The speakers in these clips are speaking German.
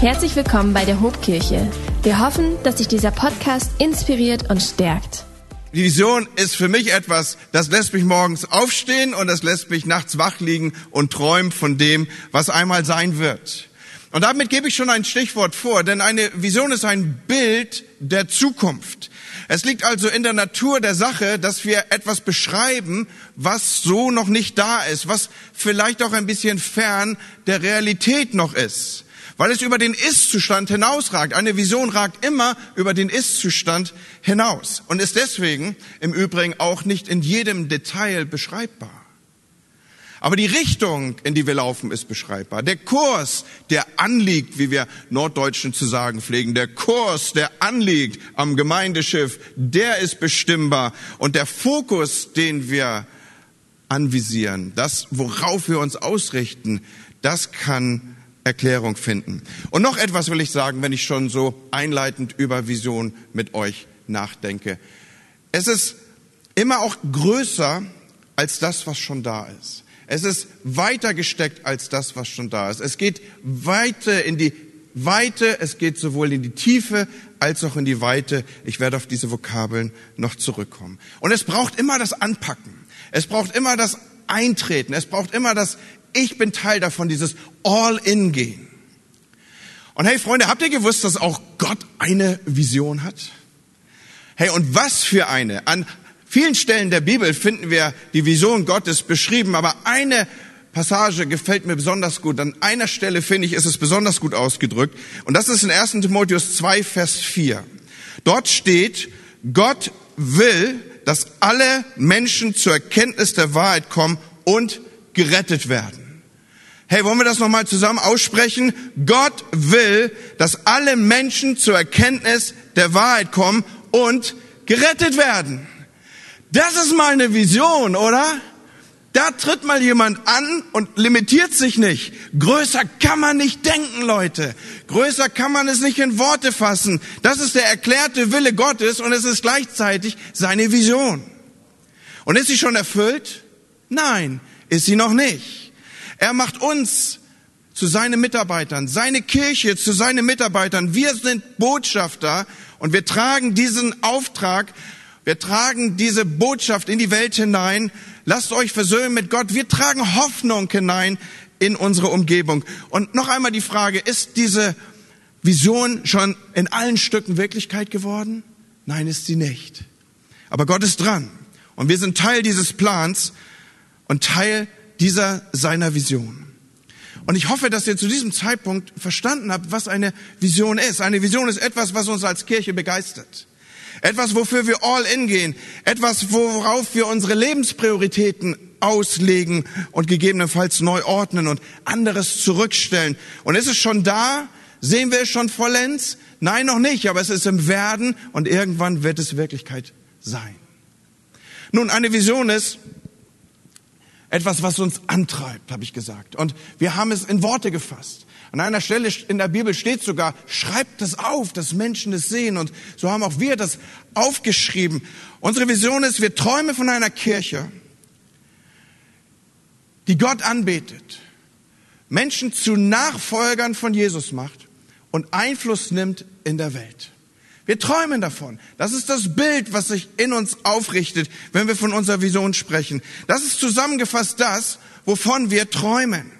Herzlich willkommen bei der Hobkirche. Wir hoffen, dass dich dieser Podcast inspiriert und stärkt. Die Vision ist für mich etwas, das lässt mich morgens aufstehen und das lässt mich nachts wach liegen und träumen von dem, was einmal sein wird. Und damit gebe ich schon ein Stichwort vor, denn eine Vision ist ein Bild der Zukunft. Es liegt also in der Natur der Sache, dass wir etwas beschreiben, was so noch nicht da ist, was vielleicht auch ein bisschen fern der Realität noch ist weil es über den Ist-Zustand hinausragt. Eine Vision ragt immer über den Ist-Zustand hinaus und ist deswegen im Übrigen auch nicht in jedem Detail beschreibbar. Aber die Richtung, in die wir laufen, ist beschreibbar. Der Kurs, der anliegt, wie wir Norddeutschen zu sagen pflegen, der Kurs, der anliegt am Gemeindeschiff, der ist bestimmbar. Und der Fokus, den wir anvisieren, das, worauf wir uns ausrichten, das kann Erklärung finden. Und noch etwas will ich sagen, wenn ich schon so einleitend über Vision mit euch nachdenke. Es ist immer auch größer als das, was schon da ist. Es ist weiter gesteckt als das, was schon da ist. Es geht weiter in die Weite, es geht sowohl in die Tiefe als auch in die Weite. Ich werde auf diese Vokabeln noch zurückkommen. Und es braucht immer das Anpacken. Es braucht immer das Eintreten. Es braucht immer das ich bin Teil davon, dieses All-in-Gehen. Und hey Freunde, habt ihr gewusst, dass auch Gott eine Vision hat? Hey, und was für eine? An vielen Stellen der Bibel finden wir die Vision Gottes beschrieben, aber eine Passage gefällt mir besonders gut. An einer Stelle finde ich, ist es besonders gut ausgedrückt. Und das ist in 1. Timotheus 2, Vers 4. Dort steht, Gott will, dass alle Menschen zur Erkenntnis der Wahrheit kommen und gerettet werden. Hey, wollen wir das nochmal zusammen aussprechen? Gott will, dass alle Menschen zur Erkenntnis der Wahrheit kommen und gerettet werden. Das ist mal eine Vision, oder? Da tritt mal jemand an und limitiert sich nicht. Größer kann man nicht denken, Leute. Größer kann man es nicht in Worte fassen. Das ist der erklärte Wille Gottes und es ist gleichzeitig seine Vision. Und ist sie schon erfüllt? Nein ist sie noch nicht. Er macht uns zu seinen Mitarbeitern, seine Kirche zu seinen Mitarbeitern. Wir sind Botschafter und wir tragen diesen Auftrag, wir tragen diese Botschaft in die Welt hinein. Lasst euch versöhnen mit Gott. Wir tragen Hoffnung hinein in unsere Umgebung. Und noch einmal die Frage, ist diese Vision schon in allen Stücken Wirklichkeit geworden? Nein, ist sie nicht. Aber Gott ist dran. Und wir sind Teil dieses Plans und Teil dieser seiner Vision. Und ich hoffe, dass ihr zu diesem Zeitpunkt verstanden habt, was eine Vision ist. Eine Vision ist etwas, was uns als Kirche begeistert. Etwas, wofür wir all in gehen. Etwas, worauf wir unsere Lebensprioritäten auslegen und gegebenenfalls neu ordnen und anderes zurückstellen. Und ist es schon da? Sehen wir es schon vollends? Nein, noch nicht, aber es ist im Werden und irgendwann wird es Wirklichkeit sein. Nun, eine Vision ist, etwas, was uns antreibt, habe ich gesagt. Und wir haben es in Worte gefasst. An einer Stelle in der Bibel steht sogar, schreibt das auf, dass Menschen es sehen. Und so haben auch wir das aufgeschrieben. Unsere Vision ist, wir träumen von einer Kirche, die Gott anbetet, Menschen zu Nachfolgern von Jesus macht und Einfluss nimmt in der Welt. Wir träumen davon. Das ist das Bild, was sich in uns aufrichtet, wenn wir von unserer Vision sprechen. Das ist zusammengefasst das, wovon wir träumen.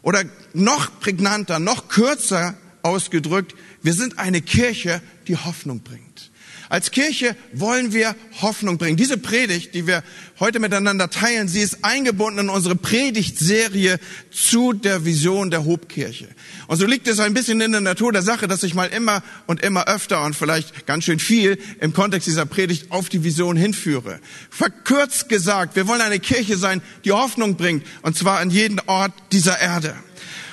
Oder noch prägnanter, noch kürzer ausgedrückt, wir sind eine Kirche, die Hoffnung bringt. Als Kirche wollen wir Hoffnung bringen. Diese Predigt, die wir heute miteinander teilen, sie ist eingebunden in unsere Predigtserie zu der Vision der Hobkirche. Und so liegt es ein bisschen in der Natur der Sache, dass ich mal immer und immer öfter und vielleicht ganz schön viel im Kontext dieser Predigt auf die Vision hinführe. Verkürzt gesagt, wir wollen eine Kirche sein, die Hoffnung bringt, und zwar an jeden Ort dieser Erde.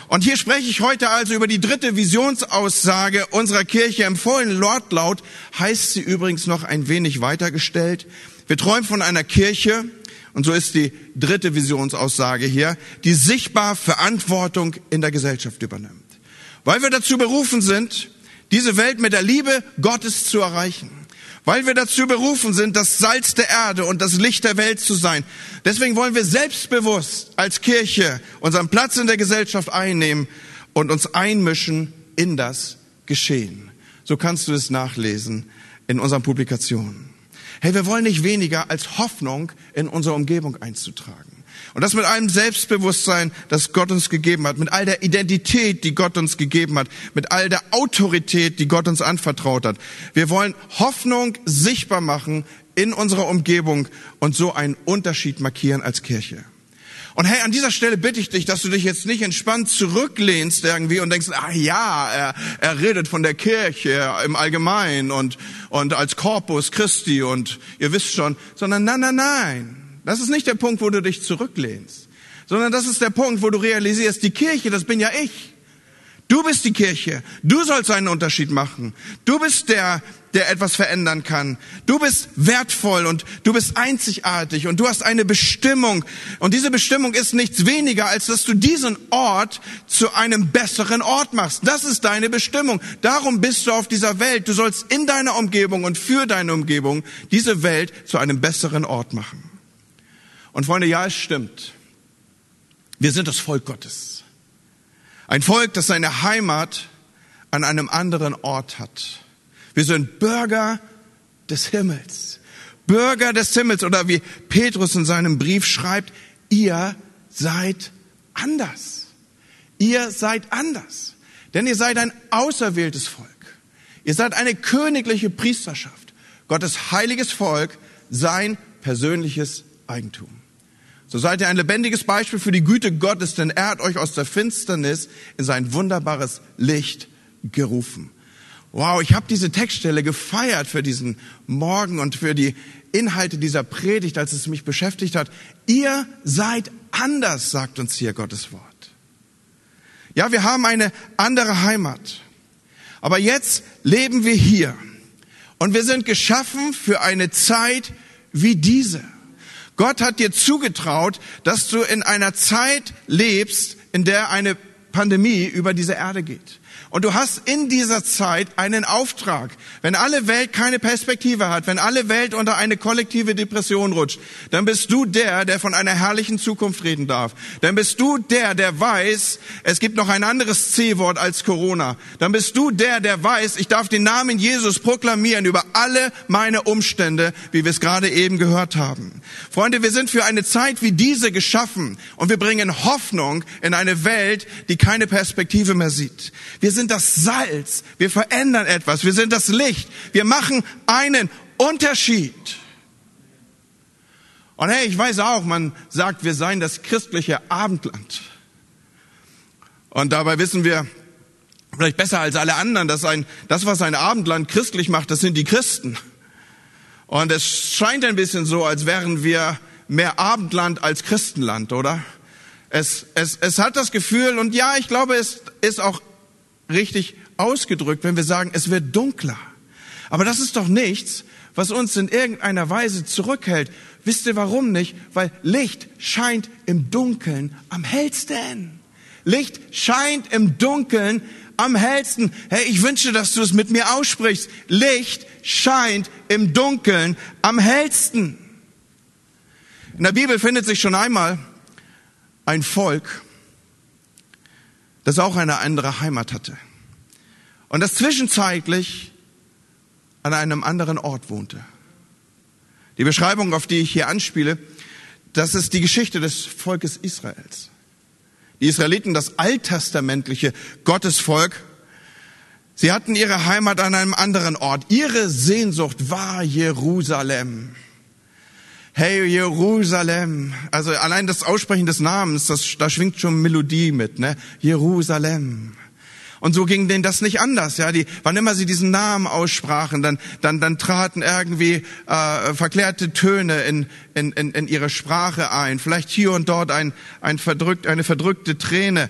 Und hier spreche ich heute also über die dritte Visionsaussage unserer Kirche. Im vollen Wortlaut heißt sie übrigens noch ein wenig weitergestellt. Wir träumen von einer Kirche, und so ist die dritte Visionsaussage hier, die sichtbar Verantwortung in der Gesellschaft übernimmt. Weil wir dazu berufen sind, diese Welt mit der Liebe Gottes zu erreichen. Weil wir dazu berufen sind, das Salz der Erde und das Licht der Welt zu sein. Deswegen wollen wir selbstbewusst als Kirche unseren Platz in der Gesellschaft einnehmen und uns einmischen in das Geschehen. So kannst du es nachlesen in unseren Publikationen. Hey, wir wollen nicht weniger als Hoffnung in unsere Umgebung einzutragen. Und das mit allem Selbstbewusstsein, das Gott uns gegeben hat, mit all der Identität, die Gott uns gegeben hat, mit all der Autorität, die Gott uns anvertraut hat. Wir wollen Hoffnung sichtbar machen in unserer Umgebung und so einen Unterschied markieren als Kirche. Und hey, an dieser Stelle bitte ich dich, dass du dich jetzt nicht entspannt zurücklehnst irgendwie und denkst, ah ja, er, er redet von der Kirche im Allgemeinen und, und als Corpus Christi und ihr wisst schon, sondern nein, nein, nein. Das ist nicht der Punkt, wo du dich zurücklehnst, sondern das ist der Punkt, wo du realisierst, die Kirche, das bin ja ich. Du bist die Kirche. Du sollst einen Unterschied machen. Du bist der, der etwas verändern kann. Du bist wertvoll und du bist einzigartig und du hast eine Bestimmung. Und diese Bestimmung ist nichts weniger, als dass du diesen Ort zu einem besseren Ort machst. Das ist deine Bestimmung. Darum bist du auf dieser Welt. Du sollst in deiner Umgebung und für deine Umgebung diese Welt zu einem besseren Ort machen. Und Freunde, ja, es stimmt. Wir sind das Volk Gottes. Ein Volk, das seine Heimat an einem anderen Ort hat. Wir sind Bürger des Himmels. Bürger des Himmels oder wie Petrus in seinem Brief schreibt, ihr seid anders. Ihr seid anders. Denn ihr seid ein auserwähltes Volk. Ihr seid eine königliche Priesterschaft. Gottes heiliges Volk, sein persönliches Eigentum. So seid ihr ein lebendiges Beispiel für die Güte Gottes, denn er hat euch aus der Finsternis in sein wunderbares Licht gerufen. Wow, ich habe diese Textstelle gefeiert für diesen Morgen und für die Inhalte dieser Predigt, als es mich beschäftigt hat. Ihr seid anders, sagt uns hier Gottes Wort. Ja, wir haben eine andere Heimat. Aber jetzt leben wir hier. Und wir sind geschaffen für eine Zeit wie diese. Gott hat dir zugetraut, dass du in einer Zeit lebst, in der eine Pandemie über diese Erde geht. Und du hast in dieser Zeit einen Auftrag. Wenn alle Welt keine Perspektive hat, wenn alle Welt unter eine kollektive Depression rutscht, dann bist du der, der von einer herrlichen Zukunft reden darf. Dann bist du der, der weiß, es gibt noch ein anderes C-Wort als Corona. Dann bist du der, der weiß, ich darf den Namen Jesus proklamieren über alle meine Umstände, wie wir es gerade eben gehört haben. Freunde, wir sind für eine Zeit wie diese geschaffen und wir bringen Hoffnung in eine Welt, die keine Perspektive mehr sieht. Wir sind das Salz. Wir verändern etwas. Wir sind das Licht. Wir machen einen Unterschied. Und hey, ich weiß auch, man sagt, wir seien das christliche Abendland. Und dabei wissen wir vielleicht besser als alle anderen, dass ein, das, was ein Abendland christlich macht, das sind die Christen. Und es scheint ein bisschen so, als wären wir mehr Abendland als Christenland, oder? Es, es, es hat das Gefühl, und ja, ich glaube, es ist auch richtig ausgedrückt, wenn wir sagen, es wird dunkler. Aber das ist doch nichts, was uns in irgendeiner Weise zurückhält. Wisst ihr warum nicht? Weil Licht scheint im Dunkeln am hellsten. Licht scheint im Dunkeln am hellsten. Hey, ich wünsche, dass du es mit mir aussprichst. Licht scheint im Dunkeln am hellsten. In der Bibel findet sich schon einmal ein Volk, das auch eine andere Heimat hatte. Und das zwischenzeitlich an einem anderen Ort wohnte. Die Beschreibung, auf die ich hier anspiele, das ist die Geschichte des Volkes Israels. Die Israeliten, das alttestamentliche Gottesvolk, sie hatten ihre Heimat an einem anderen Ort. Ihre Sehnsucht war Jerusalem. Hey Jerusalem. Also allein das Aussprechen des Namens, das, da schwingt schon Melodie mit, ne? Jerusalem. Und so ging denen das nicht anders, ja. Die, wann immer sie diesen Namen aussprachen, dann, dann, dann traten irgendwie äh, verklärte Töne in, in, in, in ihre Sprache ein. Vielleicht hier und dort ein, ein verdrückt, eine verdrückte Träne.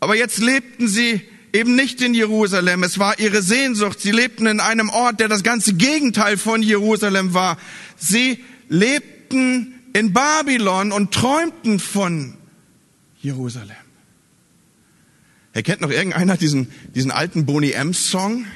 Aber jetzt lebten sie eben nicht in Jerusalem. Es war ihre Sehnsucht. Sie lebten in einem Ort, der das ganze Gegenteil von Jerusalem war. Sie lebten in Babylon und träumten von Jerusalem. Er kennt noch irgendeiner diesen, diesen alten Boni M Song?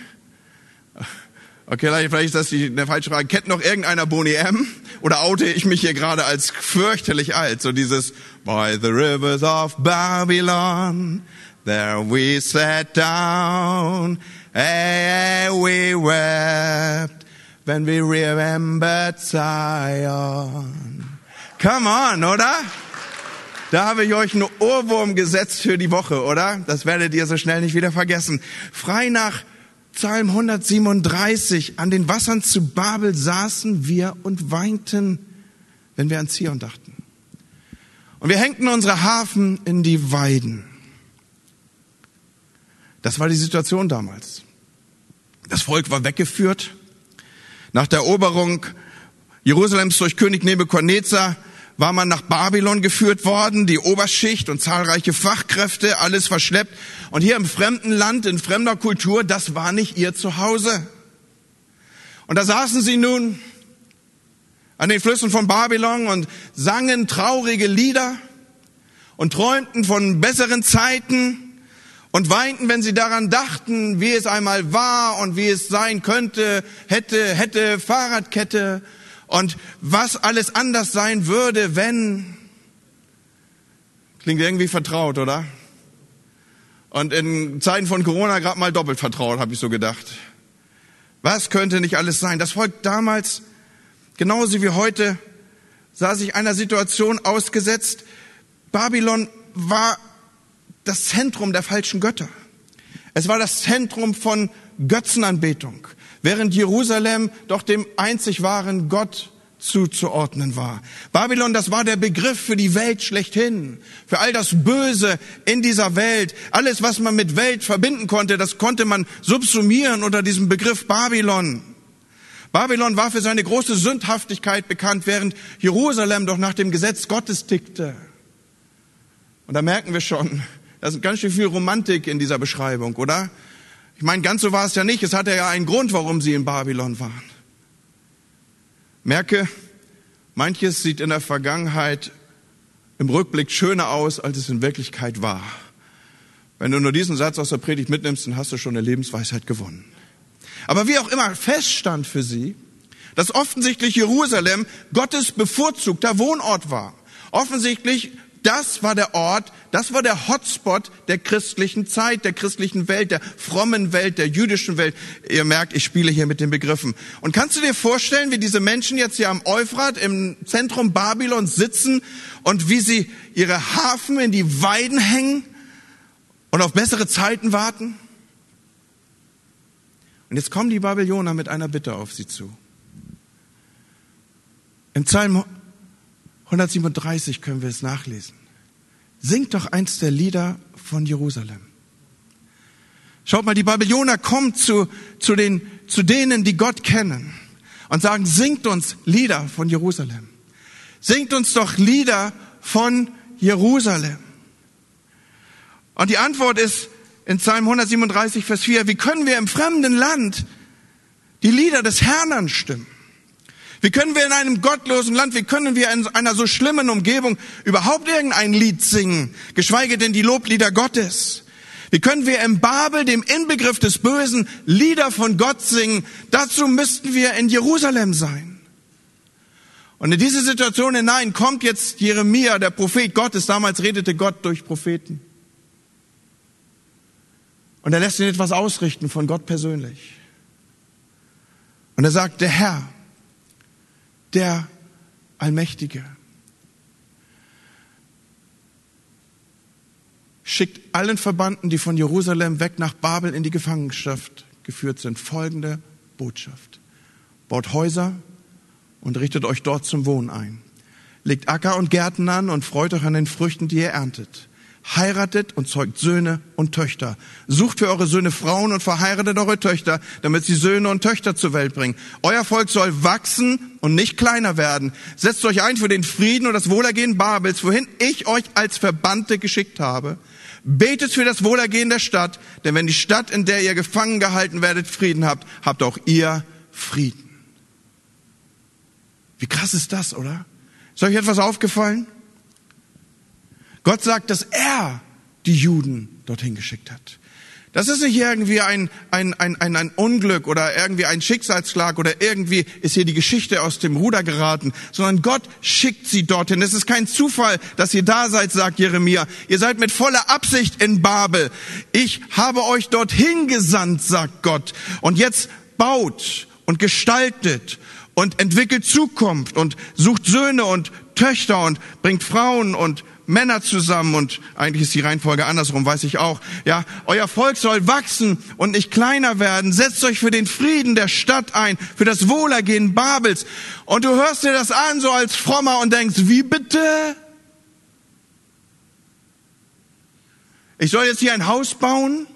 Okay, vielleicht ist das die, eine falsche Frage. Kennt noch irgendeiner Boni M? Oder oute ich mich hier gerade als fürchterlich alt? So dieses By the rivers of Babylon, There we sat down and we wept when we remembered Zion. Come on, oder? Da habe ich euch einen Ohrwurm gesetzt für die Woche, oder? Das werdet ihr so schnell nicht wieder vergessen. Frei nach Psalm 137, an den Wassern zu Babel saßen wir und weinten, wenn wir an Zion dachten. Und wir hängten unsere Hafen in die Weiden. Das war die Situation damals. Das Volk war weggeführt. Nach der Eroberung Jerusalems durch König Nebuchadnezzar war man nach Babylon geführt worden, die Oberschicht und zahlreiche Fachkräfte, alles verschleppt. Und hier im fremden Land, in fremder Kultur, das war nicht ihr Zuhause. Und da saßen sie nun an den Flüssen von Babylon und sangen traurige Lieder und träumten von besseren Zeiten und weinten, wenn sie daran dachten, wie es einmal war und wie es sein könnte, hätte, hätte, Fahrradkette und was alles anders sein würde, wenn. Klingt irgendwie vertraut, oder? Und in Zeiten von Corona gerade mal doppelt vertraut, habe ich so gedacht. Was könnte nicht alles sein? Das Volk damals, genauso wie heute, sah sich einer Situation ausgesetzt. Babylon war das Zentrum der falschen Götter. Es war das Zentrum von Götzenanbetung während Jerusalem doch dem einzig wahren Gott zuzuordnen war. Babylon, das war der Begriff für die Welt schlechthin, für all das Böse in dieser Welt. Alles, was man mit Welt verbinden konnte, das konnte man subsumieren unter diesem Begriff Babylon. Babylon war für seine große Sündhaftigkeit bekannt, während Jerusalem doch nach dem Gesetz Gottes tickte. Und da merken wir schon, da ist ganz schön viel Romantik in dieser Beschreibung, oder? Ich meine, ganz so war es ja nicht. Es hatte ja einen Grund, warum sie in Babylon waren. Merke, manches sieht in der Vergangenheit im Rückblick schöner aus, als es in Wirklichkeit war. Wenn du nur diesen Satz aus der Predigt mitnimmst, dann hast du schon eine Lebensweisheit gewonnen. Aber wie auch immer feststand für sie, dass offensichtlich Jerusalem Gottes bevorzugter Wohnort war. Offensichtlich das war der Ort, das war der Hotspot der christlichen Zeit, der christlichen Welt, der frommen Welt, der jüdischen Welt. Ihr merkt, ich spiele hier mit den Begriffen. Und kannst du dir vorstellen, wie diese Menschen jetzt hier am Euphrat im Zentrum Babylons sitzen und wie sie ihre Hafen in die Weiden hängen und auf bessere Zeiten warten? Und jetzt kommen die Babylonier mit einer Bitte auf sie zu. Im Psalm 137 können wir es nachlesen. Singt doch eins der Lieder von Jerusalem. Schaut mal, die Babylonier kommen zu, zu, den, zu denen, die Gott kennen und sagen, singt uns Lieder von Jerusalem. Singt uns doch Lieder von Jerusalem. Und die Antwort ist in Psalm 137, Vers 4, wie können wir im fremden Land die Lieder des Herrn anstimmen? Wie können wir in einem gottlosen Land, wie können wir in einer so schlimmen Umgebung überhaupt irgendein Lied singen, geschweige denn die Loblieder Gottes? Wie können wir im Babel, dem Inbegriff des Bösen, Lieder von Gott singen? Dazu müssten wir in Jerusalem sein. Und in diese Situation hinein kommt jetzt Jeremia, der Prophet Gottes. Damals redete Gott durch Propheten. Und er lässt ihn etwas ausrichten von Gott persönlich. Und er sagt, der Herr, der Allmächtige. Schickt allen Verbannten, die von Jerusalem weg nach Babel in die Gefangenschaft geführt sind, folgende Botschaft. Baut Häuser und richtet euch dort zum Wohnen ein. Legt Acker und Gärten an und freut euch an den Früchten, die ihr erntet heiratet und zeugt Söhne und Töchter. Sucht für eure Söhne Frauen und verheiratet eure Töchter, damit sie Söhne und Töchter zur Welt bringen. Euer Volk soll wachsen und nicht kleiner werden. Setzt euch ein für den Frieden und das Wohlergehen Babels, wohin ich euch als Verbannte geschickt habe. Betet für das Wohlergehen der Stadt, denn wenn die Stadt, in der ihr gefangen gehalten werdet, Frieden habt, habt auch ihr Frieden. Wie krass ist das, oder? Ist euch etwas aufgefallen? Gott sagt, dass er die Juden dorthin geschickt hat. Das ist nicht irgendwie ein, ein, ein, ein, ein Unglück oder irgendwie ein Schicksalsschlag oder irgendwie ist hier die Geschichte aus dem Ruder geraten, sondern Gott schickt sie dorthin. Es ist kein Zufall, dass ihr da seid, sagt Jeremia. Ihr seid mit voller Absicht in Babel. Ich habe euch dorthin gesandt, sagt Gott. Und jetzt baut und gestaltet und entwickelt Zukunft und sucht Söhne und Töchter und bringt Frauen und Männer zusammen und eigentlich ist die Reihenfolge andersrum, weiß ich auch. Ja, euer Volk soll wachsen und nicht kleiner werden. Setzt euch für den Frieden der Stadt ein, für das Wohlergehen Babels. Und du hörst dir das an so als Frommer und denkst, wie bitte? Ich soll jetzt hier ein Haus bauen?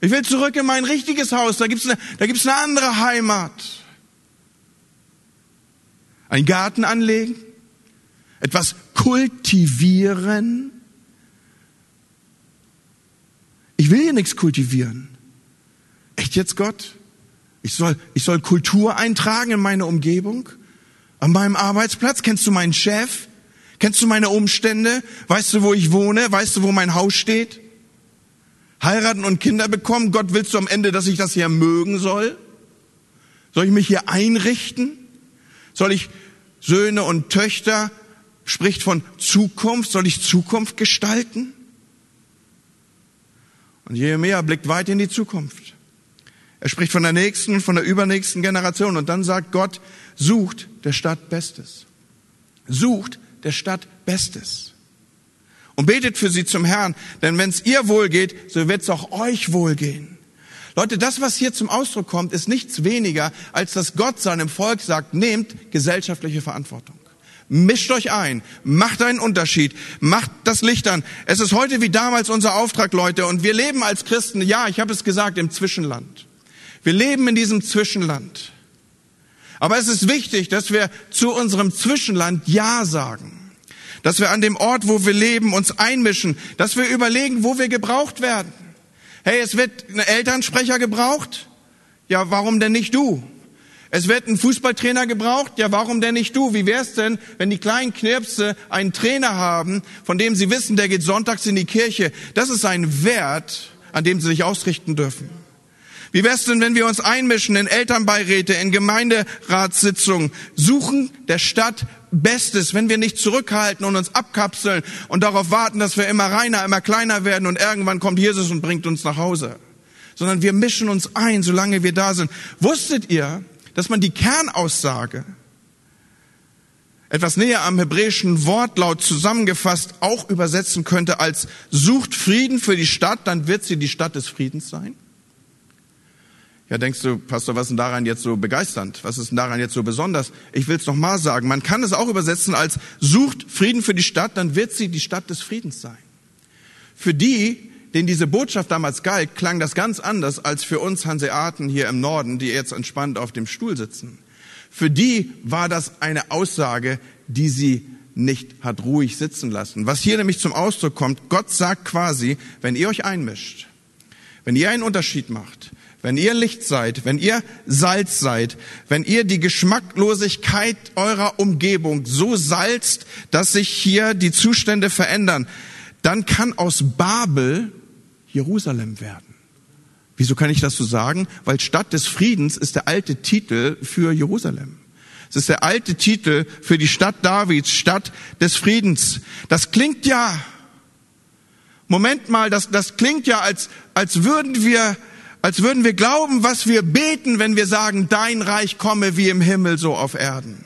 Ich will zurück in mein richtiges Haus. Da gibt's eine, da gibt's eine andere Heimat. Ein Garten anlegen? etwas kultivieren. Ich will hier nichts kultivieren. Echt jetzt, Gott? Ich soll, ich soll Kultur eintragen in meine Umgebung? An meinem Arbeitsplatz? Kennst du meinen Chef? Kennst du meine Umstände? Weißt du, wo ich wohne? Weißt du, wo mein Haus steht? Heiraten und Kinder bekommen? Gott, willst du am Ende, dass ich das hier mögen soll? Soll ich mich hier einrichten? Soll ich Söhne und Töchter spricht von Zukunft. Soll ich Zukunft gestalten? Und Jeremia blickt weit in die Zukunft. Er spricht von der nächsten und von der übernächsten Generation. Und dann sagt Gott, sucht der Stadt Bestes. Sucht der Stadt Bestes. Und betet für sie zum Herrn. Denn wenn es ihr wohlgeht, so wird es auch euch wohlgehen. Leute, das, was hier zum Ausdruck kommt, ist nichts weniger, als dass Gott seinem Volk sagt, nehmt gesellschaftliche Verantwortung. Mischt euch ein, macht einen Unterschied, macht das Licht an. Es ist heute wie damals unser Auftrag, Leute, und wir leben als Christen, ja, ich habe es gesagt, im Zwischenland. Wir leben in diesem Zwischenland. Aber es ist wichtig, dass wir zu unserem Zwischenland Ja sagen. Dass wir an dem Ort, wo wir leben, uns einmischen. Dass wir überlegen, wo wir gebraucht werden. Hey, es wird ein Elternsprecher gebraucht. Ja, warum denn nicht du? Es wird ein Fußballtrainer gebraucht. Ja, warum denn nicht du? Wie wär's denn, wenn die kleinen Knirpse einen Trainer haben, von dem sie wissen, der geht sonntags in die Kirche? Das ist ein Wert, an dem sie sich ausrichten dürfen. Wie wär's denn, wenn wir uns einmischen in Elternbeiräte, in Gemeinderatssitzungen, suchen der Stadt Bestes, wenn wir nicht zurückhalten und uns abkapseln und darauf warten, dass wir immer reiner, immer kleiner werden und irgendwann kommt Jesus und bringt uns nach Hause. Sondern wir mischen uns ein, solange wir da sind. Wusstet ihr, dass man die Kernaussage etwas näher am hebräischen Wortlaut zusammengefasst auch übersetzen könnte als sucht Frieden für die Stadt, dann wird sie die Stadt des Friedens sein? Ja, denkst du, Pastor, was ist denn daran jetzt so begeisternd? Was ist denn daran jetzt so besonders? Ich will es nochmal sagen. Man kann es auch übersetzen als sucht Frieden für die Stadt, dann wird sie die Stadt des Friedens sein. Für die, denen diese Botschaft damals galt, klang das ganz anders als für uns Hanseaten hier im Norden, die jetzt entspannt auf dem Stuhl sitzen. Für die war das eine Aussage, die sie nicht hat ruhig sitzen lassen. Was hier nämlich zum Ausdruck kommt, Gott sagt quasi, wenn ihr euch einmischt, wenn ihr einen Unterschied macht, wenn ihr Licht seid, wenn ihr Salz seid, wenn ihr die Geschmacklosigkeit eurer Umgebung so salzt, dass sich hier die Zustände verändern, dann kann aus Babel Jerusalem werden. Wieso kann ich das so sagen? Weil Stadt des Friedens ist der alte Titel für Jerusalem. Es ist der alte Titel für die Stadt Davids, Stadt des Friedens. Das klingt ja, Moment mal, das, das klingt ja, als, als würden wir, als würden wir glauben, was wir beten, wenn wir sagen, dein Reich komme wie im Himmel so auf Erden.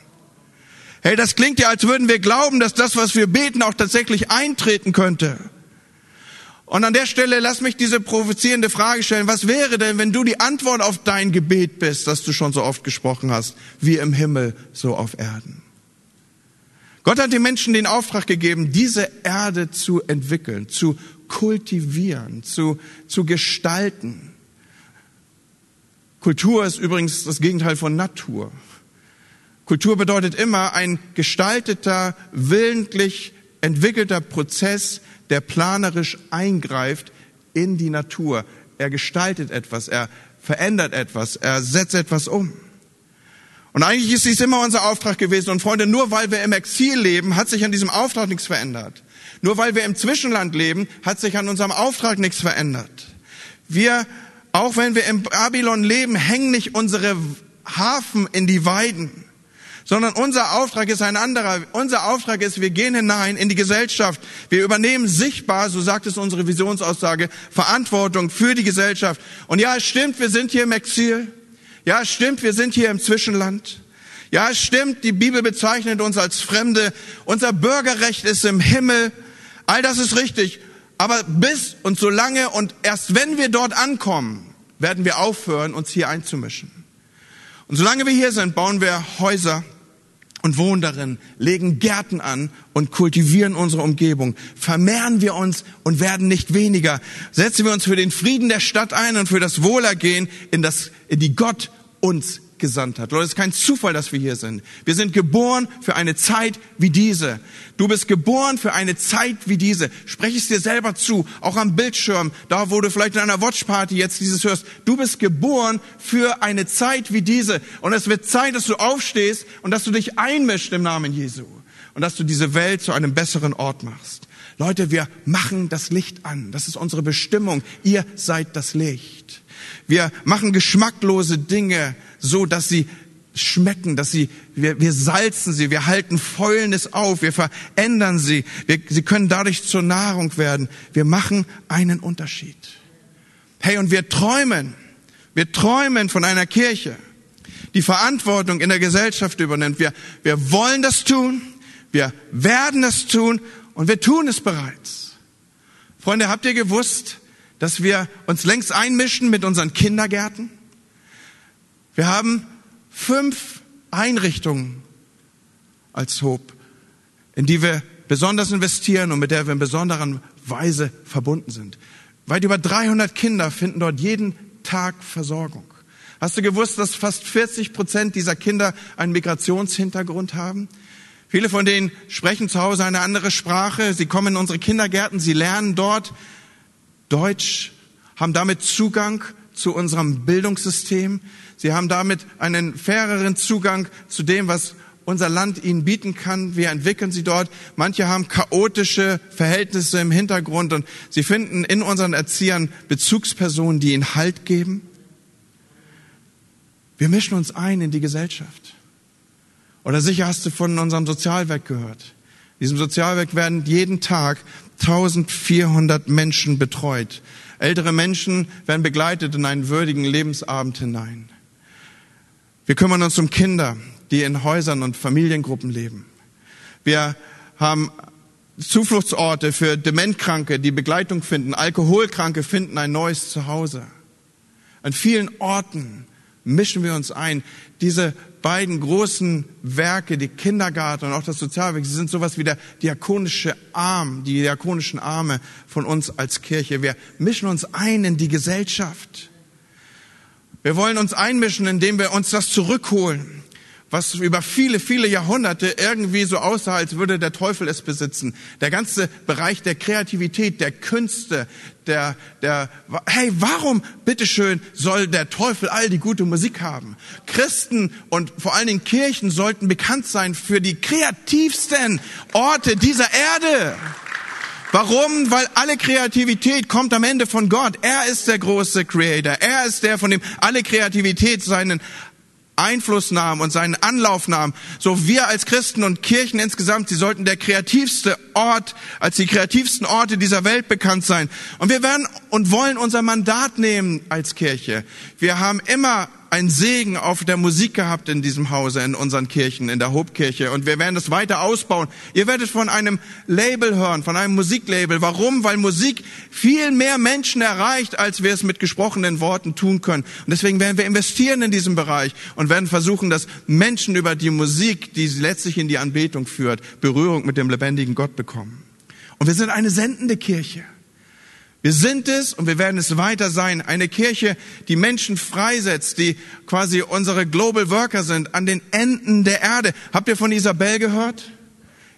Hey, das klingt ja, als würden wir glauben, dass das, was wir beten, auch tatsächlich eintreten könnte. Und an der Stelle lass mich diese provozierende Frage stellen. Was wäre denn, wenn du die Antwort auf dein Gebet bist, das du schon so oft gesprochen hast, wie im Himmel, so auf Erden? Gott hat den Menschen den Auftrag gegeben, diese Erde zu entwickeln, zu kultivieren, zu, zu gestalten. Kultur ist übrigens das Gegenteil von Natur. Kultur bedeutet immer ein gestalteter, willentlich entwickelter Prozess, der planerisch eingreift in die Natur. Er gestaltet etwas, er verändert etwas, er setzt etwas um. Und eigentlich ist dies immer unser Auftrag gewesen. Und Freunde, nur weil wir im Exil leben, hat sich an diesem Auftrag nichts verändert. Nur weil wir im Zwischenland leben, hat sich an unserem Auftrag nichts verändert. Wir, auch wenn wir im Babylon leben, hängen nicht unsere Hafen in die Weiden, sondern unser Auftrag ist ein anderer. Unser Auftrag ist, wir gehen hinein in die Gesellschaft. Wir übernehmen sichtbar, so sagt es unsere Visionsaussage, Verantwortung für die Gesellschaft. Und ja, es stimmt, wir sind hier im Exil. Ja, es stimmt, wir sind hier im Zwischenland. Ja, es stimmt, die Bibel bezeichnet uns als Fremde. Unser Bürgerrecht ist im Himmel. All das ist richtig. Aber bis und solange und erst wenn wir dort ankommen, werden wir aufhören, uns hier einzumischen. Und solange wir hier sind, bauen wir Häuser und wohnen darin, legen Gärten an und kultivieren unsere Umgebung. Vermehren wir uns und werden nicht weniger. Setzen wir uns für den Frieden der Stadt ein und für das Wohlergehen in, das, in die Gott uns gesandt hat. Leute, es ist kein Zufall, dass wir hier sind. Wir sind geboren für eine Zeit wie diese. Du bist geboren für eine Zeit wie diese. Spreche es dir selber zu, auch am Bildschirm, da wo du vielleicht in einer Watchparty jetzt dieses hörst. Du bist geboren für eine Zeit wie diese. Und es wird Zeit, dass du aufstehst und dass du dich einmischst im Namen Jesu. Und dass du diese Welt zu einem besseren Ort machst. Leute, wir machen das Licht an. Das ist unsere Bestimmung. Ihr seid das Licht. Wir machen geschmacklose Dinge so, dass sie schmecken, dass sie, wir, wir salzen sie, wir halten Fäulnis auf, wir verändern sie, wir, sie können dadurch zur Nahrung werden. Wir machen einen Unterschied. Hey, und wir träumen, wir träumen von einer Kirche, die Verantwortung in der Gesellschaft übernimmt. Wir, wir wollen das tun, wir werden das tun und wir tun es bereits. Freunde, habt ihr gewusst, dass wir uns längst einmischen mit unseren Kindergärten? Wir haben fünf Einrichtungen als Hope, in die wir besonders investieren und mit der wir in besonderer Weise verbunden sind. Weit über 300 Kinder finden dort jeden Tag Versorgung. Hast du gewusst, dass fast 40 Prozent dieser Kinder einen Migrationshintergrund haben? Viele von denen sprechen zu Hause eine andere Sprache. Sie kommen in unsere Kindergärten, sie lernen dort Deutsch, haben damit Zugang zu unserem Bildungssystem. Sie haben damit einen faireren Zugang zu dem, was unser Land ihnen bieten kann. Wir entwickeln sie dort. Manche haben chaotische Verhältnisse im Hintergrund und sie finden in unseren Erziehern Bezugspersonen, die ihnen Halt geben. Wir mischen uns ein in die Gesellschaft. Oder sicher hast du von unserem Sozialwerk gehört. In diesem Sozialwerk werden jeden Tag 1400 Menschen betreut. Ältere Menschen werden begleitet in einen würdigen Lebensabend hinein. Wir kümmern uns um Kinder, die in Häusern und Familiengruppen leben. Wir haben Zufluchtsorte für Dementkranke, die Begleitung finden. Alkoholkranke finden ein neues Zuhause. An vielen Orten mischen wir uns ein. Diese beiden großen Werke, die Kindergarten und auch das Sozialwerk, sie sind sowas wie der diakonische Arm, die diakonischen Arme von uns als Kirche. Wir mischen uns ein in die Gesellschaft. Wir wollen uns einmischen, indem wir uns das zurückholen was über viele, viele Jahrhunderte irgendwie so aussah, als würde der Teufel es besitzen. Der ganze Bereich der Kreativität, der Künste, der, der, hey, warum, bitteschön, soll der Teufel all die gute Musik haben? Christen und vor allen Dingen Kirchen sollten bekannt sein für die kreativsten Orte dieser Erde. Warum? Weil alle Kreativität kommt am Ende von Gott. Er ist der große Creator. Er ist der, von dem alle Kreativität seinen Einfluss nahm und seinen Anlauf nahm. So wir als Christen und Kirchen insgesamt, sie sollten der kreativste Ort, als die kreativsten Orte dieser Welt bekannt sein. Und wir werden und wollen unser Mandat nehmen als Kirche. Wir haben immer ein Segen auf der Musik gehabt in diesem Hause, in unseren Kirchen, in der Hobkirche. Und wir werden das weiter ausbauen. Ihr werdet von einem Label hören, von einem Musiklabel. Warum? Weil Musik viel mehr Menschen erreicht, als wir es mit gesprochenen Worten tun können. Und deswegen werden wir investieren in diesem Bereich und werden versuchen, dass Menschen über die Musik, die letztlich in die Anbetung führt, Berührung mit dem lebendigen Gott bekommen. Und wir sind eine sendende Kirche. Wir sind es und wir werden es weiter sein. Eine Kirche, die Menschen freisetzt, die quasi unsere Global Worker sind an den Enden der Erde. Habt ihr von Isabel gehört?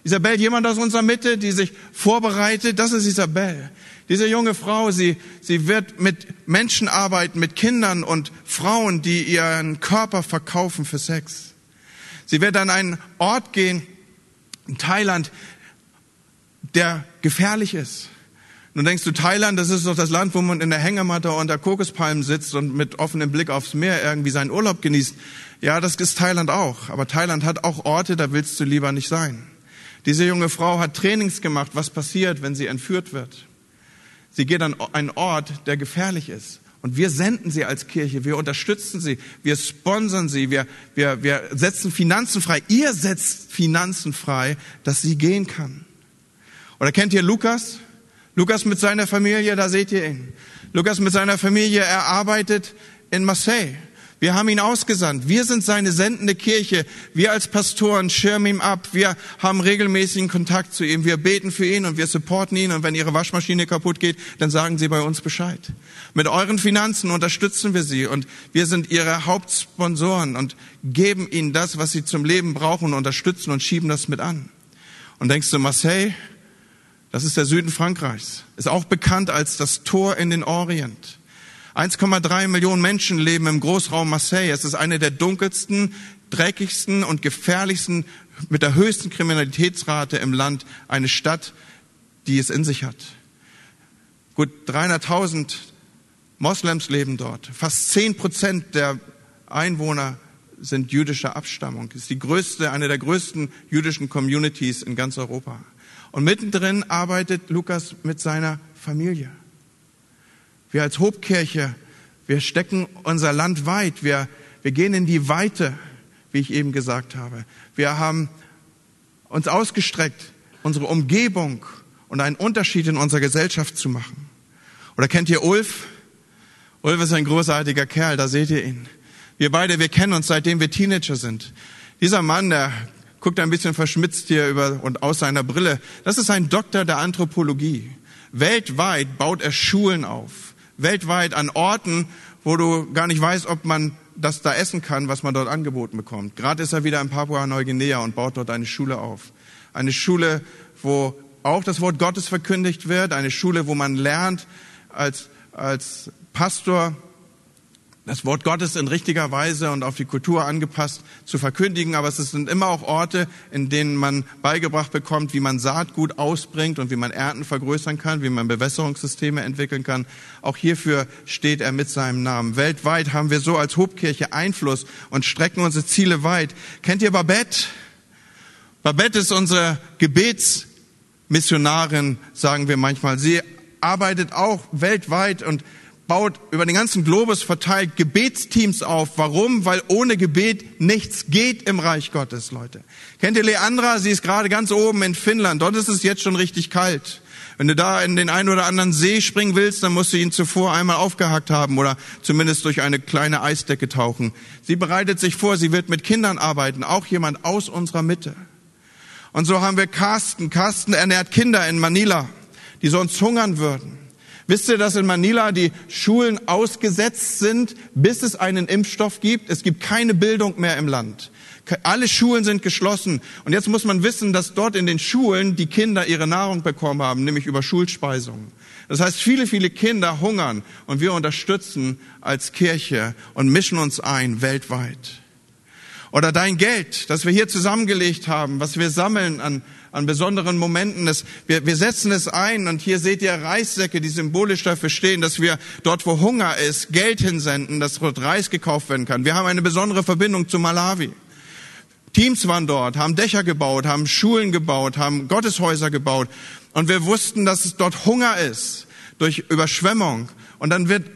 Isabel, jemand aus unserer Mitte, die sich vorbereitet? Das ist Isabel. Diese junge Frau, sie, sie wird mit Menschen arbeiten, mit Kindern und Frauen, die ihren Körper verkaufen für Sex. Sie wird an einen Ort gehen in Thailand, der gefährlich ist. Nun denkst du, Thailand, das ist doch das Land, wo man in der Hängematte unter Kokospalmen sitzt und mit offenem Blick aufs Meer irgendwie seinen Urlaub genießt. Ja, das ist Thailand auch. Aber Thailand hat auch Orte, da willst du lieber nicht sein. Diese junge Frau hat Trainings gemacht, was passiert, wenn sie entführt wird. Sie geht an einen Ort, der gefährlich ist. Und wir senden sie als Kirche, wir unterstützen sie, wir sponsern sie, wir, wir, wir setzen Finanzen frei. Ihr setzt Finanzen frei, dass sie gehen kann. Oder kennt ihr Lukas? Lukas mit seiner Familie, da seht ihr ihn. Lukas mit seiner Familie, er arbeitet in Marseille. Wir haben ihn ausgesandt. Wir sind seine sendende Kirche. Wir als Pastoren schirmen ihm ab. Wir haben regelmäßigen Kontakt zu ihm. Wir beten für ihn und wir supporten ihn. Und wenn Ihre Waschmaschine kaputt geht, dann sagen Sie bei uns Bescheid. Mit euren Finanzen unterstützen wir Sie und wir sind Ihre Hauptsponsoren und geben Ihnen das, was Sie zum Leben brauchen und unterstützen und schieben das mit an. Und denkst du, Marseille, das ist der Süden Frankreichs, ist auch bekannt als das Tor in den Orient. 1,3 Millionen Menschen leben im Großraum Marseille. Es ist eine der dunkelsten, dreckigsten und gefährlichsten, mit der höchsten Kriminalitätsrate im Land, eine Stadt, die es in sich hat. Gut 300.000 Moslems leben dort. Fast 10 Prozent der Einwohner sind jüdischer Abstammung. Es ist die größte, eine der größten jüdischen Communities in ganz Europa. Und mittendrin arbeitet Lukas mit seiner Familie. Wir als Hobkirche, wir stecken unser Land weit. Wir, wir gehen in die Weite, wie ich eben gesagt habe. Wir haben uns ausgestreckt, unsere Umgebung und einen Unterschied in unserer Gesellschaft zu machen. Oder kennt ihr Ulf? Ulf ist ein großartiger Kerl, da seht ihr ihn. Wir beide, wir kennen uns seitdem wir Teenager sind. Dieser Mann, der guckt ein bisschen verschmitzt hier über und aus seiner Brille. Das ist ein Doktor der Anthropologie. Weltweit baut er Schulen auf weltweit an Orten, wo du gar nicht weißt, ob man das da essen kann, was man dort angeboten bekommt. Gerade ist er wieder in Papua-Neuguinea und baut dort eine Schule auf. Eine Schule, wo auch das Wort Gottes verkündigt wird, eine Schule, wo man lernt, als, als Pastor das Wort Gottes in richtiger Weise und auf die Kultur angepasst zu verkündigen, aber es sind immer auch Orte, in denen man beigebracht bekommt, wie man Saatgut ausbringt und wie man Ernten vergrößern kann, wie man Bewässerungssysteme entwickeln kann. Auch hierfür steht er mit seinem Namen. Weltweit haben wir so als Hobkirche Einfluss und strecken unsere Ziele weit. Kennt ihr Babette? Babette ist unsere Gebetsmissionarin, sagen wir manchmal. Sie arbeitet auch weltweit und baut über den ganzen Globus verteilt Gebetsteams auf. Warum? Weil ohne Gebet nichts geht im Reich Gottes, Leute. Kennt ihr Leandra? Sie ist gerade ganz oben in Finnland. Dort ist es jetzt schon richtig kalt. Wenn du da in den einen oder anderen See springen willst, dann musst du ihn zuvor einmal aufgehackt haben oder zumindest durch eine kleine Eisdecke tauchen. Sie bereitet sich vor, sie wird mit Kindern arbeiten, auch jemand aus unserer Mitte. Und so haben wir Carsten. Carsten ernährt Kinder in Manila, die sonst hungern würden. Wisst ihr, dass in Manila die Schulen ausgesetzt sind, bis es einen Impfstoff gibt? Es gibt keine Bildung mehr im Land. Alle Schulen sind geschlossen. Und jetzt muss man wissen, dass dort in den Schulen die Kinder ihre Nahrung bekommen haben, nämlich über Schulspeisungen. Das heißt, viele, viele Kinder hungern und wir unterstützen als Kirche und mischen uns ein weltweit. Oder dein Geld, das wir hier zusammengelegt haben, was wir sammeln an an besonderen Momenten. Das, wir, wir setzen es ein und hier seht ihr Reissäcke, die symbolisch dafür stehen, dass wir dort, wo Hunger ist, Geld hinsenden, dass dort Reis gekauft werden kann. Wir haben eine besondere Verbindung zu Malawi. Teams waren dort, haben Dächer gebaut, haben Schulen gebaut, haben Gotteshäuser gebaut. Und wir wussten, dass es dort Hunger ist durch Überschwemmung. Und dann wird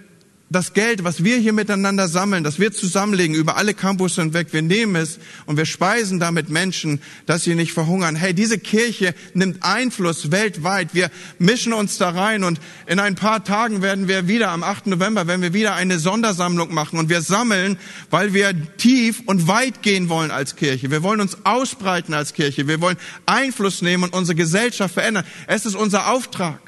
das Geld, was wir hier miteinander sammeln, das wir zusammenlegen über alle Campus hinweg, wir nehmen es und wir speisen damit Menschen, dass sie nicht verhungern. Hey, diese Kirche nimmt Einfluss weltweit. Wir mischen uns da rein und in ein paar Tagen werden wir wieder, am 8. November, werden wir wieder eine Sondersammlung machen und wir sammeln, weil wir tief und weit gehen wollen als Kirche. Wir wollen uns ausbreiten als Kirche. Wir wollen Einfluss nehmen und unsere Gesellschaft verändern. Es ist unser Auftrag.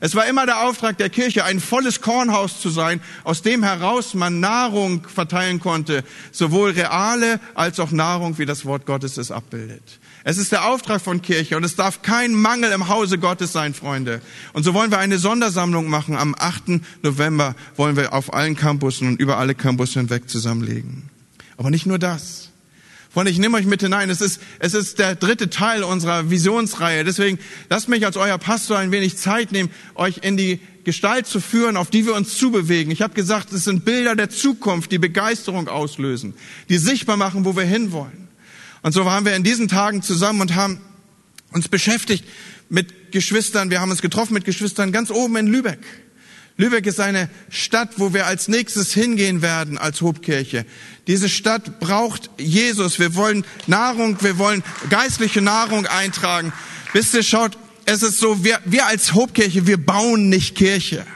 Es war immer der Auftrag der Kirche, ein volles Kornhaus zu sein, aus dem heraus man Nahrung verteilen konnte, sowohl reale als auch Nahrung, wie das Wort Gottes es abbildet. Es ist der Auftrag von Kirche und es darf kein Mangel im Hause Gottes sein, Freunde. Und so wollen wir eine Sondersammlung machen. Am 8. November wollen wir auf allen Campussen und über alle Campus hinweg zusammenlegen. Aber nicht nur das. Freunde, ich nehme euch mit hinein. Es ist, es ist der dritte Teil unserer Visionsreihe. Deswegen lasst mich als euer Pastor ein wenig Zeit nehmen, euch in die Gestalt zu führen, auf die wir uns zubewegen. Ich habe gesagt, es sind Bilder der Zukunft, die Begeisterung auslösen, die sichtbar machen, wo wir hinwollen. Und so waren wir in diesen Tagen zusammen und haben uns beschäftigt mit Geschwistern. Wir haben uns getroffen mit Geschwistern ganz oben in Lübeck. Lübeck ist eine Stadt, wo wir als nächstes hingehen werden als Hobkirche. Diese Stadt braucht Jesus. Wir wollen Nahrung, wir wollen geistliche Nahrung eintragen. Wisst ihr, schaut, es ist so, wir, wir als Hobkirche, wir bauen nicht Kirche.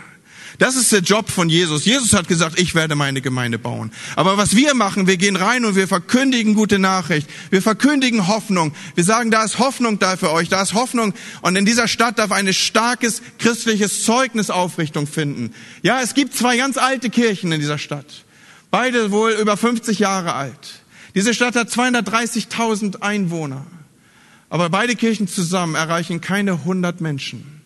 Das ist der Job von Jesus. Jesus hat gesagt, ich werde meine Gemeinde bauen. Aber was wir machen, wir gehen rein und wir verkündigen gute Nachricht. Wir verkündigen Hoffnung. Wir sagen, da ist Hoffnung da für euch, da ist Hoffnung. Und in dieser Stadt darf ein starkes christliches Zeugnis Aufrichtung finden. Ja, es gibt zwei ganz alte Kirchen in dieser Stadt. Beide wohl über 50 Jahre alt. Diese Stadt hat 230.000 Einwohner. Aber beide Kirchen zusammen erreichen keine 100 Menschen.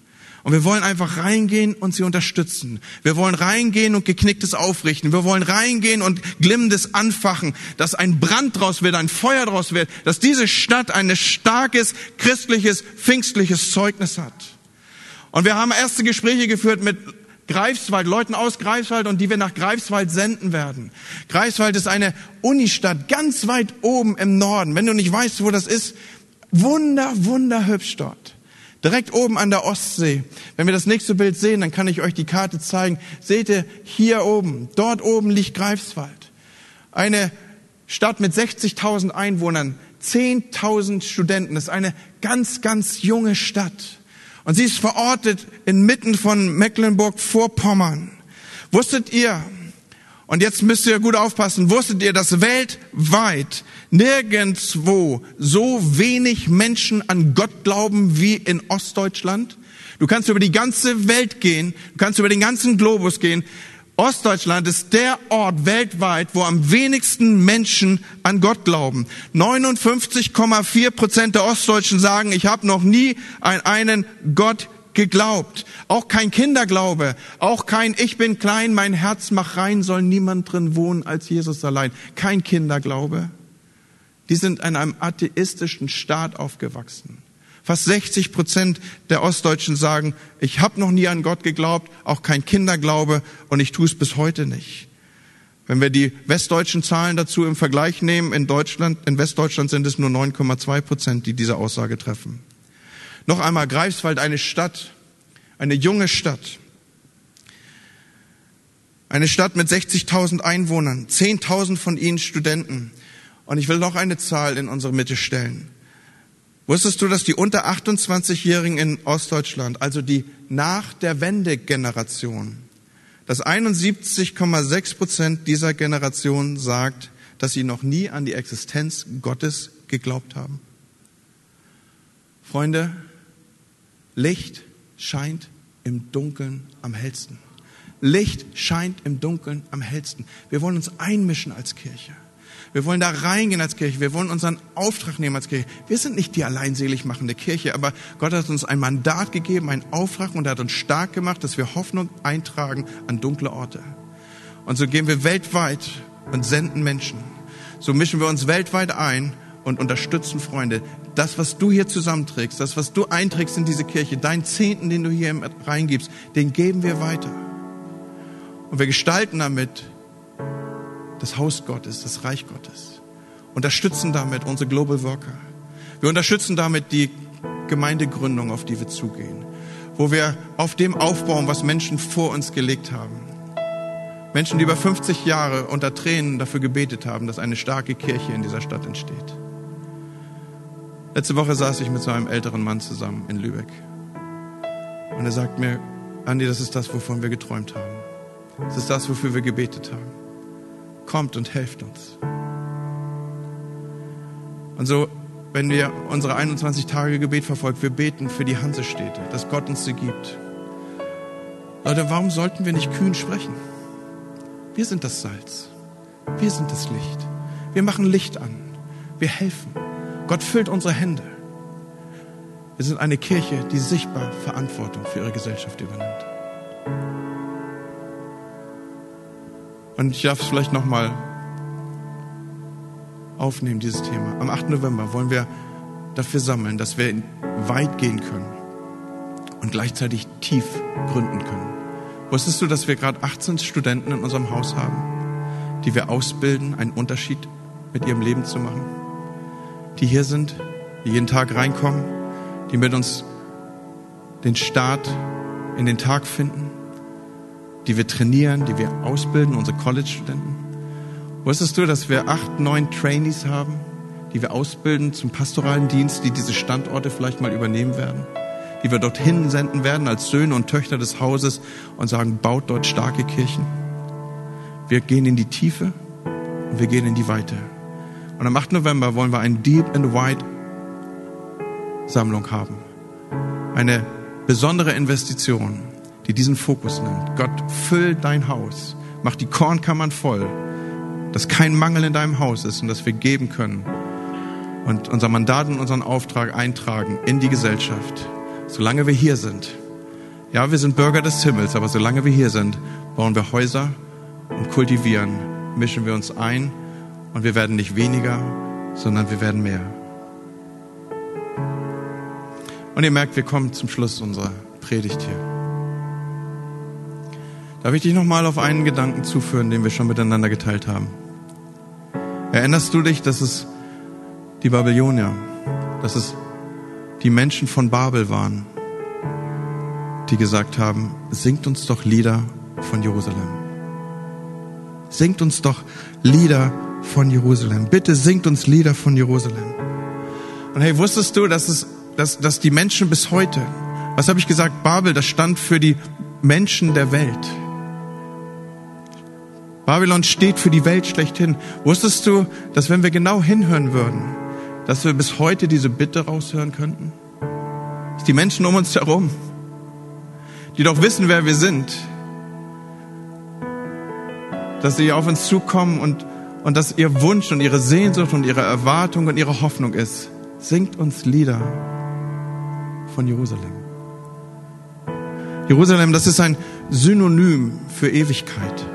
Und wir wollen einfach reingehen und sie unterstützen. Wir wollen reingehen und geknicktes aufrichten. Wir wollen reingehen und glimmendes anfachen, dass ein Brand draus wird, ein Feuer draus wird, dass diese Stadt ein starkes christliches, pfingstliches Zeugnis hat. Und wir haben erste Gespräche geführt mit Greifswald, Leuten aus Greifswald und die wir nach Greifswald senden werden. Greifswald ist eine Unistadt ganz weit oben im Norden. Wenn du nicht weißt, wo das ist, wunder, wunderhübsch dort. Direkt oben an der Ostsee. Wenn wir das nächste Bild sehen, dann kann ich euch die Karte zeigen. Seht ihr hier oben, dort oben liegt Greifswald. Eine Stadt mit 60.000 Einwohnern, 10.000 Studenten. Das ist eine ganz, ganz junge Stadt. Und sie ist verortet inmitten von Mecklenburg-Vorpommern. Wusstet ihr, und jetzt müsst ihr gut aufpassen, wusstet ihr, dass weltweit nirgendwo so wenig Menschen an Gott glauben wie in Ostdeutschland? Du kannst über die ganze Welt gehen, du kannst über den ganzen Globus gehen. Ostdeutschland ist der Ort weltweit, wo am wenigsten Menschen an Gott glauben. 59,4 Prozent der Ostdeutschen sagen, ich habe noch nie an einen Gott geglaubt. Auch kein Kinderglaube, auch kein Ich bin klein, mein Herz mach rein, soll niemand drin wohnen als Jesus allein. Kein Kinderglaube. Die sind in einem atheistischen Staat aufgewachsen. Fast 60 Prozent der Ostdeutschen sagen, ich habe noch nie an Gott geglaubt, auch kein Kinderglaube und ich tue es bis heute nicht. Wenn wir die westdeutschen Zahlen dazu im Vergleich nehmen, in Deutschland, in Westdeutschland sind es nur 9,2 Prozent, die diese Aussage treffen. Noch einmal Greifswald, eine Stadt, eine junge Stadt. Eine Stadt mit 60.000 Einwohnern, 10.000 von ihnen Studenten. Und ich will noch eine Zahl in unsere Mitte stellen. Wusstest du, dass die unter 28-Jährigen in Ostdeutschland, also die nach der Wende-Generation, dass 71,6 Prozent dieser Generation sagt, dass sie noch nie an die Existenz Gottes geglaubt haben? Freunde, Licht scheint im Dunkeln am hellsten. Licht scheint im Dunkeln am hellsten. Wir wollen uns einmischen als Kirche. Wir wollen da reingehen als Kirche. Wir wollen unseren Auftrag nehmen als Kirche. Wir sind nicht die alleinselig machende Kirche, aber Gott hat uns ein Mandat gegeben, einen Auftrag und er hat uns stark gemacht, dass wir Hoffnung eintragen an dunkle Orte. Und so gehen wir weltweit und senden Menschen. So mischen wir uns weltweit ein und unterstützen Freunde. Das, was du hier zusammenträgst, das, was du einträgst in diese Kirche, deinen Zehnten, den du hier reingibst, den geben wir weiter. Und wir gestalten damit das Haus Gottes, das Reich Gottes. Unterstützen damit unsere Global Worker. Wir unterstützen damit die Gemeindegründung, auf die wir zugehen. Wo wir auf dem aufbauen, was Menschen vor uns gelegt haben. Menschen, die über 50 Jahre unter Tränen dafür gebetet haben, dass eine starke Kirche in dieser Stadt entsteht. Letzte Woche saß ich mit so einem älteren Mann zusammen in Lübeck. Und er sagt mir, Andi, das ist das, wovon wir geträumt haben. Das ist das, wofür wir gebetet haben. Kommt und helft uns. Und so, wenn wir unsere 21 Tage Gebet verfolgen, wir beten für die Hansestädte, dass Gott uns sie gibt. Leute, warum sollten wir nicht kühn sprechen? Wir sind das Salz. Wir sind das Licht. Wir machen Licht an. Wir helfen. Gott füllt unsere Hände. Wir sind eine Kirche, die sichtbar Verantwortung für ihre Gesellschaft übernimmt. Und ich darf es vielleicht nochmal aufnehmen, dieses Thema. Am 8. November wollen wir dafür sammeln, dass wir weit gehen können und gleichzeitig tief gründen können. Wusstest du, dass wir gerade 18 Studenten in unserem Haus haben, die wir ausbilden, einen Unterschied mit ihrem Leben zu machen? Die hier sind, die jeden Tag reinkommen, die mit uns den Start in den Tag finden, die wir trainieren, die wir ausbilden, unsere College-Studenten. Wusstest du, dass wir acht, neun Trainees haben, die wir ausbilden zum pastoralen Dienst, die diese Standorte vielleicht mal übernehmen werden? Die wir dorthin senden werden als Söhne und Töchter des Hauses und sagen, baut dort starke Kirchen. Wir gehen in die Tiefe und wir gehen in die Weite. Und am 8. November wollen wir eine Deep and Wide Sammlung haben. Eine besondere Investition, die diesen Fokus nimmt. Gott, füll dein Haus, mach die Kornkammern voll, dass kein Mangel in deinem Haus ist und dass wir geben können und unser Mandat und unseren Auftrag eintragen in die Gesellschaft. Solange wir hier sind, ja, wir sind Bürger des Himmels, aber solange wir hier sind, bauen wir Häuser und kultivieren, mischen wir uns ein und wir werden nicht weniger, sondern wir werden mehr. Und ihr merkt, wir kommen zum Schluss unserer Predigt hier. Darf ich dich nochmal auf einen Gedanken zuführen, den wir schon miteinander geteilt haben? Erinnerst du dich, dass es die Babylonier, dass es die Menschen von Babel waren, die gesagt haben, singt uns doch Lieder von Jerusalem. Singt uns doch Lieder von Jerusalem. Bitte singt uns Lieder von Jerusalem. Und hey, wusstest du, dass es dass, dass die Menschen bis heute, was habe ich gesagt, Babel, das stand für die Menschen der Welt. Babylon steht für die Welt schlechthin. Wusstest du, dass wenn wir genau hinhören würden, dass wir bis heute diese Bitte raushören könnten? Dass die Menschen um uns herum, die doch wissen, wer wir sind, dass sie auf uns zukommen und, und dass ihr Wunsch und ihre Sehnsucht und ihre Erwartung und ihre Hoffnung ist, singt uns Lieder von Jerusalem. Jerusalem, das ist ein Synonym für Ewigkeit.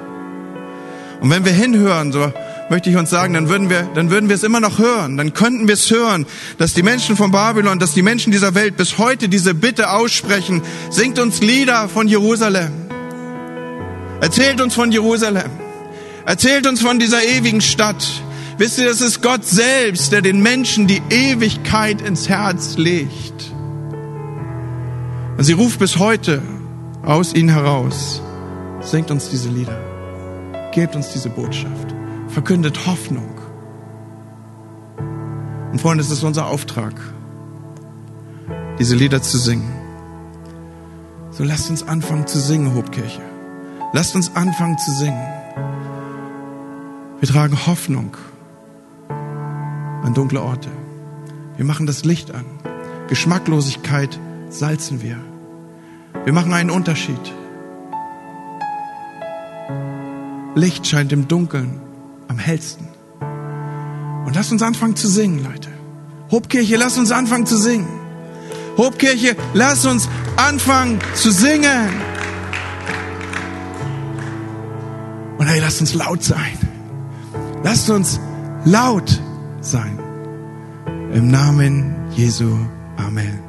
Und wenn wir hinhören, so möchte ich uns sagen, dann würden wir, dann würden wir es immer noch hören. Dann könnten wir es hören, dass die Menschen von Babylon, dass die Menschen dieser Welt bis heute diese Bitte aussprechen. Singt uns Lieder von Jerusalem. Erzählt uns von Jerusalem. Erzählt uns von dieser ewigen Stadt. Wisst ihr, es ist Gott selbst, der den Menschen die Ewigkeit ins Herz legt. Und sie ruft bis heute aus ihnen heraus, singt uns diese Lieder, gebt uns diese Botschaft, verkündet Hoffnung. Und Freunde, es ist unser Auftrag, diese Lieder zu singen. So lasst uns anfangen zu singen, Hobkirche. Lasst uns anfangen zu singen. Wir tragen Hoffnung an dunkle Orte. Wir machen das Licht an. Geschmacklosigkeit salzen wir. Wir machen einen Unterschied. Licht scheint im Dunkeln am hellsten. Und lasst uns anfangen zu singen, Leute. Hobkirche, lasst uns anfangen zu singen. Hobkirche, lasst uns anfangen zu singen. Und hey, lasst uns laut sein. Lasst uns laut sein. Im Namen Jesu. Amen.